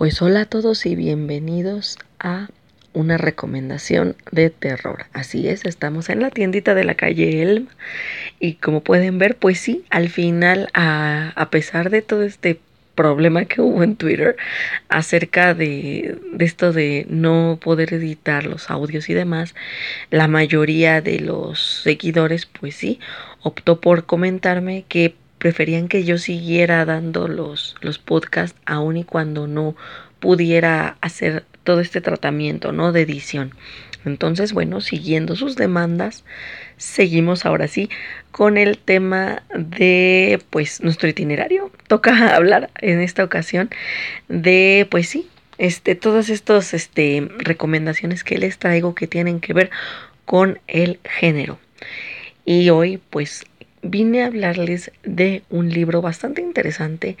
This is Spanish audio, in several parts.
Pues hola a todos y bienvenidos a una recomendación de terror. Así es, estamos en la tiendita de la calle Elm y como pueden ver, pues sí, al final, a, a pesar de todo este problema que hubo en Twitter acerca de, de, esto de no poder editar los audios y demás, la mayoría de los seguidores, pues sí, optó por comentarme que preferían que yo siguiera dando los, los podcasts aun y cuando no pudiera hacer todo este tratamiento, ¿no? De edición. Entonces, bueno, siguiendo sus demandas, seguimos ahora sí con el tema de, pues, nuestro itinerario. Toca hablar en esta ocasión de, pues sí, este, todas estas este, recomendaciones que les traigo que tienen que ver con el género. Y hoy, pues, vine a hablarles de un libro bastante interesante,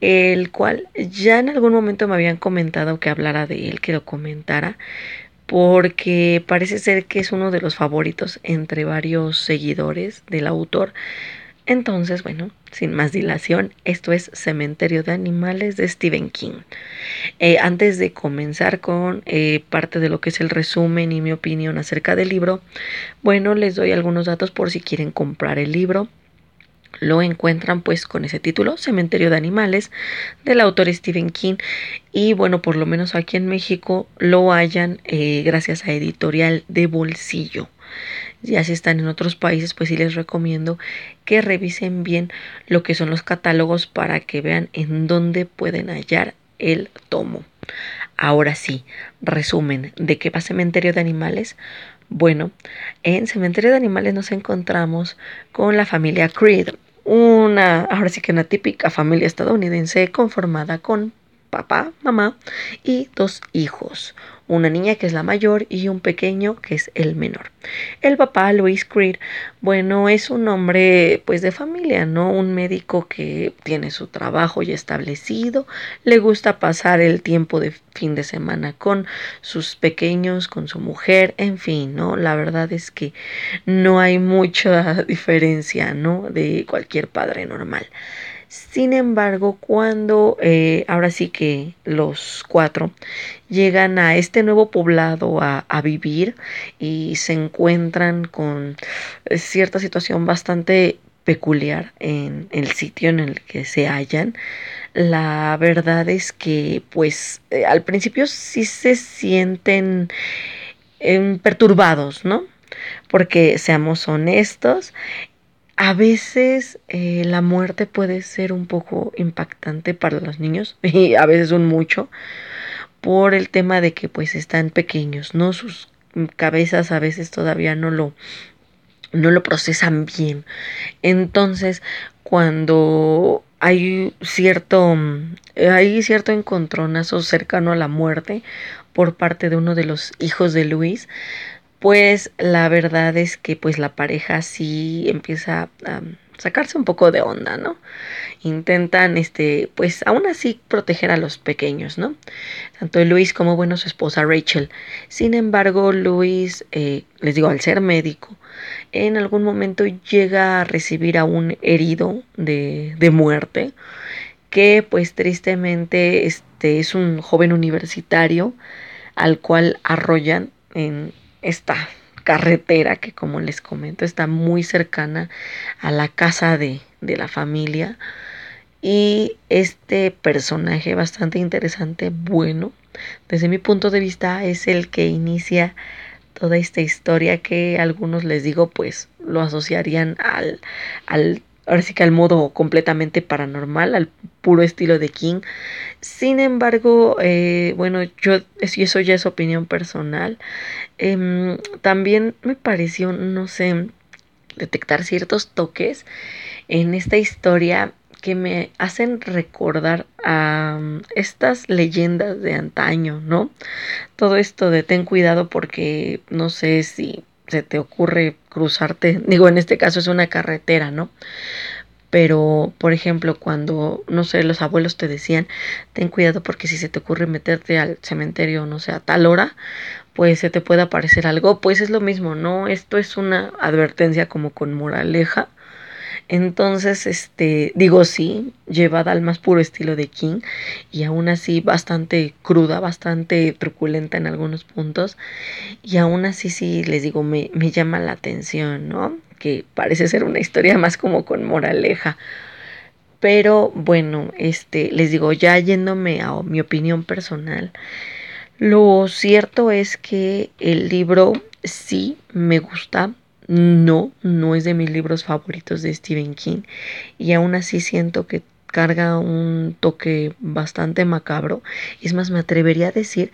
el cual ya en algún momento me habían comentado que hablara de él, que lo comentara, porque parece ser que es uno de los favoritos entre varios seguidores del autor. Entonces, bueno, sin más dilación, esto es Cementerio de Animales de Stephen King. Eh, antes de comenzar con eh, parte de lo que es el resumen y mi opinión acerca del libro, bueno, les doy algunos datos por si quieren comprar el libro. Lo encuentran pues con ese título, Cementerio de Animales, del autor Stephen King. Y bueno, por lo menos aquí en México lo hallan eh, gracias a Editorial de Bolsillo. Ya si están en otros países, pues sí les recomiendo que revisen bien lo que son los catálogos para que vean en dónde pueden hallar el tomo. Ahora sí, resumen, ¿de qué va Cementerio de Animales? Bueno, en Cementerio de Animales nos encontramos con la familia Creed, una, ahora sí que una típica familia estadounidense conformada con papá, mamá y dos hijos, una niña que es la mayor y un pequeño que es el menor. El papá, Luis Creed, bueno, es un hombre pues de familia, ¿no? Un médico que tiene su trabajo ya establecido, le gusta pasar el tiempo de fin de semana con sus pequeños, con su mujer, en fin, ¿no? La verdad es que no hay mucha diferencia, ¿no? De cualquier padre normal. Sin embargo, cuando eh, ahora sí que los cuatro llegan a este nuevo poblado a, vivir y se encuentran con cierta situación bastante peculiar en el sitio en el que se hallan, la verdad es que pues eh, al principio sí se sienten eh, perturbados, ¿no? Porque seamos honestos, a veces eh, la muerte puede ser un poco impactante para los niños y a veces un mucho por el tema de que pues están pequeños, ¿no? Sus cabezas a veces todavía no lo no lo procesan bien. Entonces, cuando hay cierto hay cierto encontronazo cercano a la muerte por parte de uno de los hijos de Luis, pues la verdad es que pues la pareja sí empieza a sacarse un poco de onda, ¿no? Intentan, este, pues aún así proteger a los pequeños, ¿no? Tanto Luis como, bueno, su esposa Rachel. Sin embargo, Luis, eh, les digo, al ser médico, en algún momento llega a recibir a un herido de, de muerte, que pues tristemente este, es un joven universitario al cual arrollan en esta carretera que como les comento está muy cercana a la casa de, de la familia. Y este personaje bastante interesante, bueno, desde mi punto de vista es el que inicia toda esta historia que algunos les digo pues lo asociarían al, al ahora sí que al modo completamente paranormal, al puro estilo de King. Sin embargo, eh, bueno, yo, eso ya es opinión personal, eh, también me pareció, no sé, detectar ciertos toques en esta historia que me hacen recordar a um, estas leyendas de antaño, ¿no? Todo esto de ten cuidado porque no sé si se te ocurre cruzarte, digo, en este caso es una carretera, ¿no? Pero, por ejemplo, cuando, no sé, los abuelos te decían, ten cuidado porque si se te ocurre meterte al cementerio, no sé, a tal hora, pues se te puede aparecer algo, pues es lo mismo, ¿no? Esto es una advertencia como con moraleja. Entonces, este, digo sí, llevada al más puro estilo de King y aún así bastante cruda, bastante truculenta en algunos puntos. Y aún así sí, les digo, me, me llama la atención, ¿no? Que parece ser una historia más como con moraleja. Pero bueno, este, les digo, ya yéndome a mi opinión personal, lo cierto es que el libro sí me gusta, no, no es de mis libros favoritos de Stephen King y aún así siento que carga un toque bastante macabro. Es más, me atrevería a decir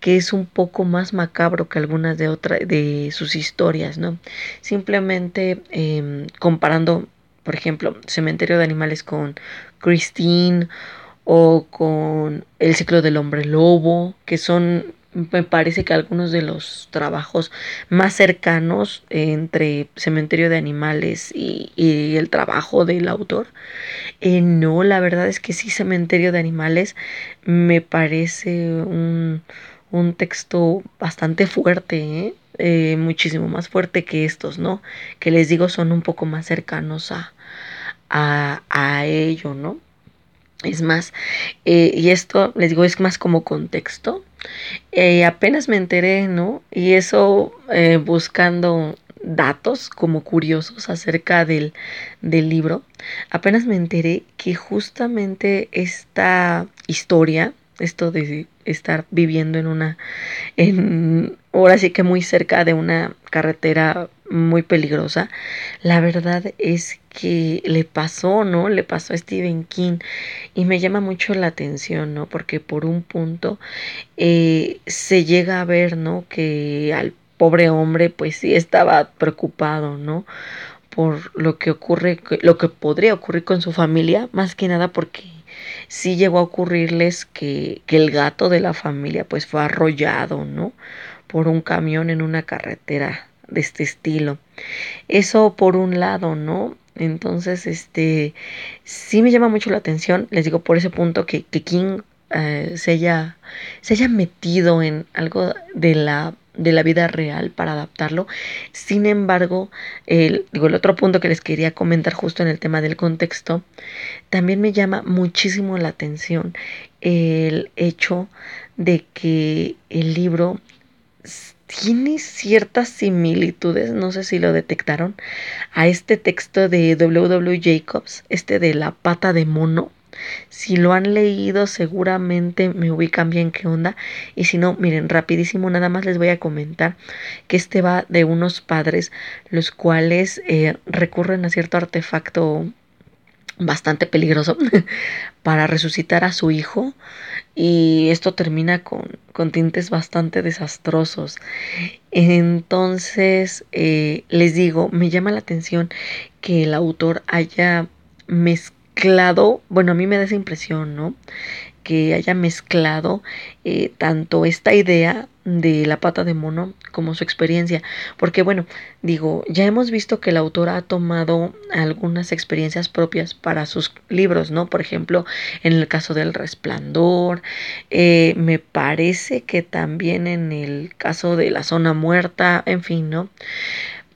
que es un poco más macabro que algunas de otras de sus historias, ¿no? Simplemente em, comparando, por ejemplo, Cementerio de Animales con Christine o con El ciclo del hombre lobo, que son me parece que algunos de los trabajos más cercanos entre Cementerio de Animales y, el trabajo del autor. Eh, no, la verdad es que sí, Cementerio de Animales me parece un, un texto bastante fuerte, ¿eh? Eh, muchísimo más fuerte que estos, ¿no? Que les digo son un poco más cercanos a, a, a ello, ¿no? Es más, y esto les digo, es más como contexto eh, apenas me enteré, ¿no? Y eso eh, buscando datos como curiosos acerca del, del libro, apenas me enteré que justamente esta historia, esto de estar viviendo en una, en, ahora sí que muy cerca de una carretera muy peligrosa. La verdad es que le pasó, ¿no? Le pasó a Stephen King y me llama mucho la atención, ¿no? Porque por un punto eh, se llega a ver, ¿no? Que al pobre hombre pues sí estaba preocupado, ¿no? Por lo que ocurre, lo que podría ocurrir con su familia, más que nada porque sí llegó a ocurrirles que, que el gato de la familia pues fue arrollado, ¿no? Por un camión en una carretera de este estilo. Eso por un lado, ¿no? Entonces, este, sí me llama mucho la atención, les digo por ese punto que, que King eh, se, haya, se haya metido en algo de la de la vida real para adaptarlo. Sin embargo, el, digo, el otro punto que les quería comentar justo en el tema del contexto, también me llama muchísimo la atención el hecho de que el libro tiene ciertas similitudes, no sé si lo detectaron, a este texto de W.W. Jacobs, este de la pata de mono. Si lo han leído, seguramente me ubican bien qué onda. Y si no, miren, rapidísimo, nada más les voy a comentar que este va de unos padres los cuales eh, recurren a cierto artefacto bastante peligroso para resucitar a su hijo y esto termina con, con tintes bastante desastrosos. Entonces, eh, les digo, me llama la atención que el autor haya mezclado, bueno, a mí me da esa impresión, ¿no? Que haya mezclado eh, tanto esta idea de la pata de mono como su experiencia. Porque bueno, digo, ya hemos visto que el autor ha tomado algunas experiencias propias para sus libros, ¿no? Por ejemplo, en el caso del resplandor, eh, me parece que también en el caso de la zona muerta, en fin, ¿no?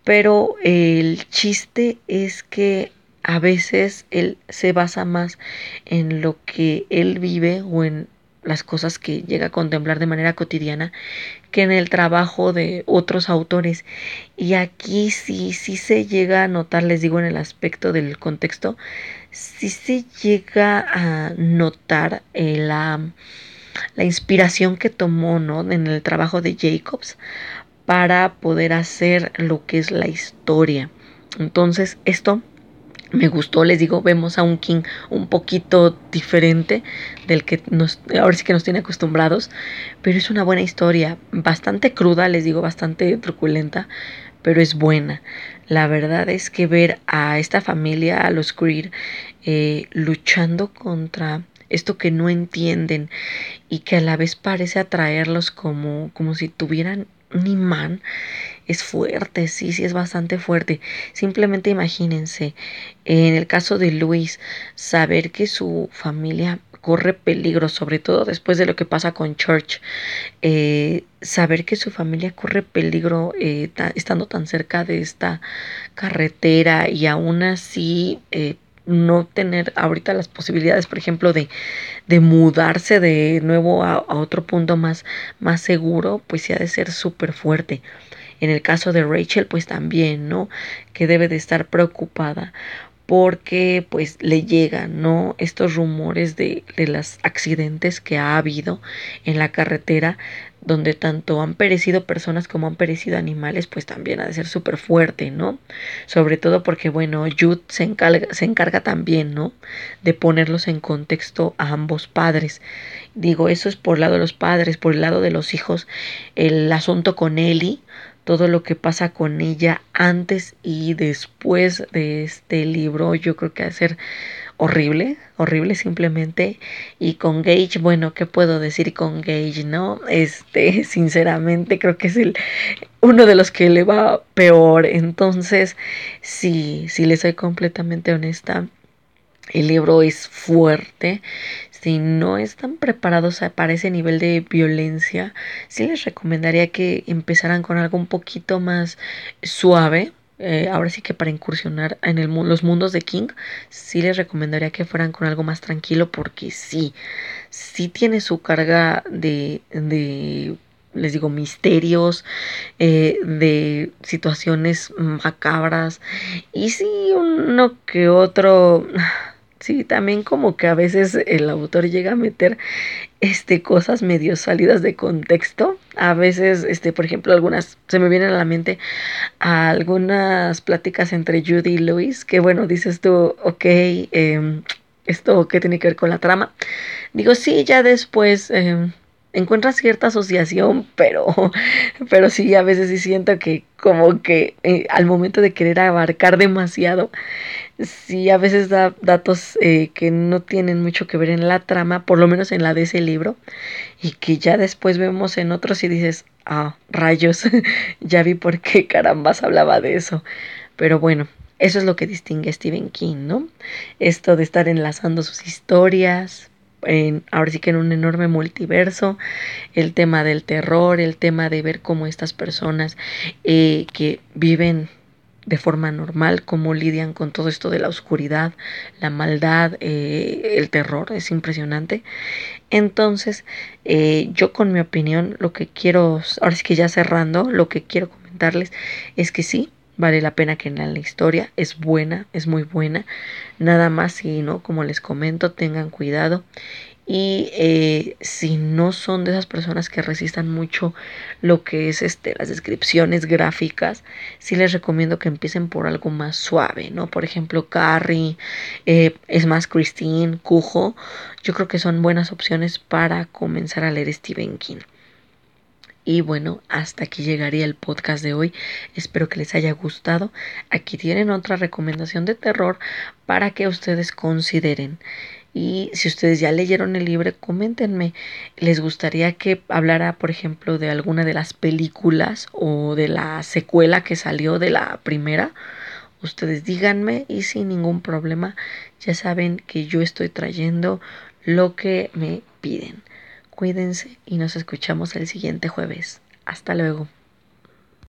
Pero el chiste es que a veces él se basa más en lo que él vive o en las cosas que llega a contemplar de manera cotidiana que en el trabajo de otros autores. Y aquí sí, sí se llega a notar, les digo en el aspecto del contexto, sí se llega a notar eh, la, la inspiración que tomó ¿no? en el trabajo de Jacobs para poder hacer lo que es la historia. Entonces, esto me gustó, les digo, vemos a un King un poquito diferente del que nos, ahora sí que nos tiene acostumbrados, pero es una buena historia, bastante cruda, les digo, bastante truculenta, pero es buena. La verdad es que ver a esta familia, a los Creed, eh, luchando contra esto que no entienden y que a la vez parece atraerlos como, como si tuvieran un imán es fuerte, sí, sí es bastante fuerte. Simplemente imagínense, en el caso de Luis, saber que su familia corre peligro, sobre todo después de lo que pasa con Church. Eh, saber que su familia corre peligro eh, estando tan cerca de esta carretera y aún así eh, no tener ahorita las posibilidades, por ejemplo, de, de mudarse de nuevo a, otro punto más, más seguro, pues sí ha de ser súper fuerte. En el caso de Rachel, pues también, ¿no? Que debe de estar preocupada porque pues le llegan no estos rumores de, de los accidentes que ha habido en la carretera donde tanto han perecido personas como han perecido animales, pues también ha de ser súper fuerte, ¿no? Sobre todo porque, bueno, Jude se encarga, se encarga también, ¿no? De ponerlos en contexto a ambos padres. Digo, eso es por el lado de los padres, por el lado de los hijos, el asunto con Ellie, todo lo que pasa con ella antes y después de este libro, yo creo que va a ser horrible, horrible simplemente. Y con Gage, bueno, ¿qué puedo decir con Gage, no? Este, sinceramente creo que es el uno de los que le va peor. Entonces, sí, si le soy completamente honesta, el libro es fuerte, si no están preparados para ese nivel de violencia, sí les recomendaría que empezaran con algo un poquito más suave. Eh, ahora sí que para incursionar en los mundos de King, sí les recomendaría que fueran con algo más tranquilo porque sí, sí tiene su carga de, de les digo, misterios, eh, de situaciones macabras y sí uno que otro Sí, también como que a veces el autor llega a meter este cosas medio salidas de contexto. A veces, este, por ejemplo, algunas se me vienen a la mente algunas pláticas entre Judy y Luis, que bueno, dices tú, ok, eh, esto qué tiene que ver con la trama. Digo, sí, ya después eh, encuentras cierta asociación, pero, pero sí, a veces sí siento que como que eh, al momento de querer abarcar demasiado, sí, a veces da datos eh, que no tienen mucho que ver en la trama, por lo menos en la de ese libro, y que ya después vemos en otros y dices, ah, rayos, ya vi por qué carambas hablaba de eso. Pero bueno, eso es lo que distingue a Stephen King, ¿no? Esto de estar enlazando sus historias, ahora sí que en un enorme multiverso, el tema del terror, el tema de ver cómo estas personas eh, que viven de forma normal, cómo lidian con todo esto de la oscuridad, la maldad, eh, el terror, es impresionante. Entonces, eh, yo con mi opinión, lo que quiero, ahora sí que ya cerrando, lo que quiero comentarles es que sí, vale la pena que lean la historia, es buena, es muy buena, nada más si no, como les comento, tengan cuidado. Y eh, si no son de esas personas que resistan mucho lo que es este las descripciones gráficas sí les recomiendo que empiecen por algo más suave no por ejemplo Carrie eh, es más Christine Cujo. Yo creo que son buenas opciones para comenzar a leer Stephen King y bueno, hasta aquí llegaría el podcast de hoy. Espero que les haya gustado. Aquí tienen otra recomendación de terror para que ustedes consideren. Y si ustedes ya leyeron el libro, coméntenme. ¿Les gustaría que hablara, por ejemplo, de alguna de las películas o de la secuela que salió de la primera? Ustedes díganme y sin ningún problema ya saben que yo estoy trayendo lo que me piden. Cuídense y nos escuchamos el siguiente jueves. Hasta luego.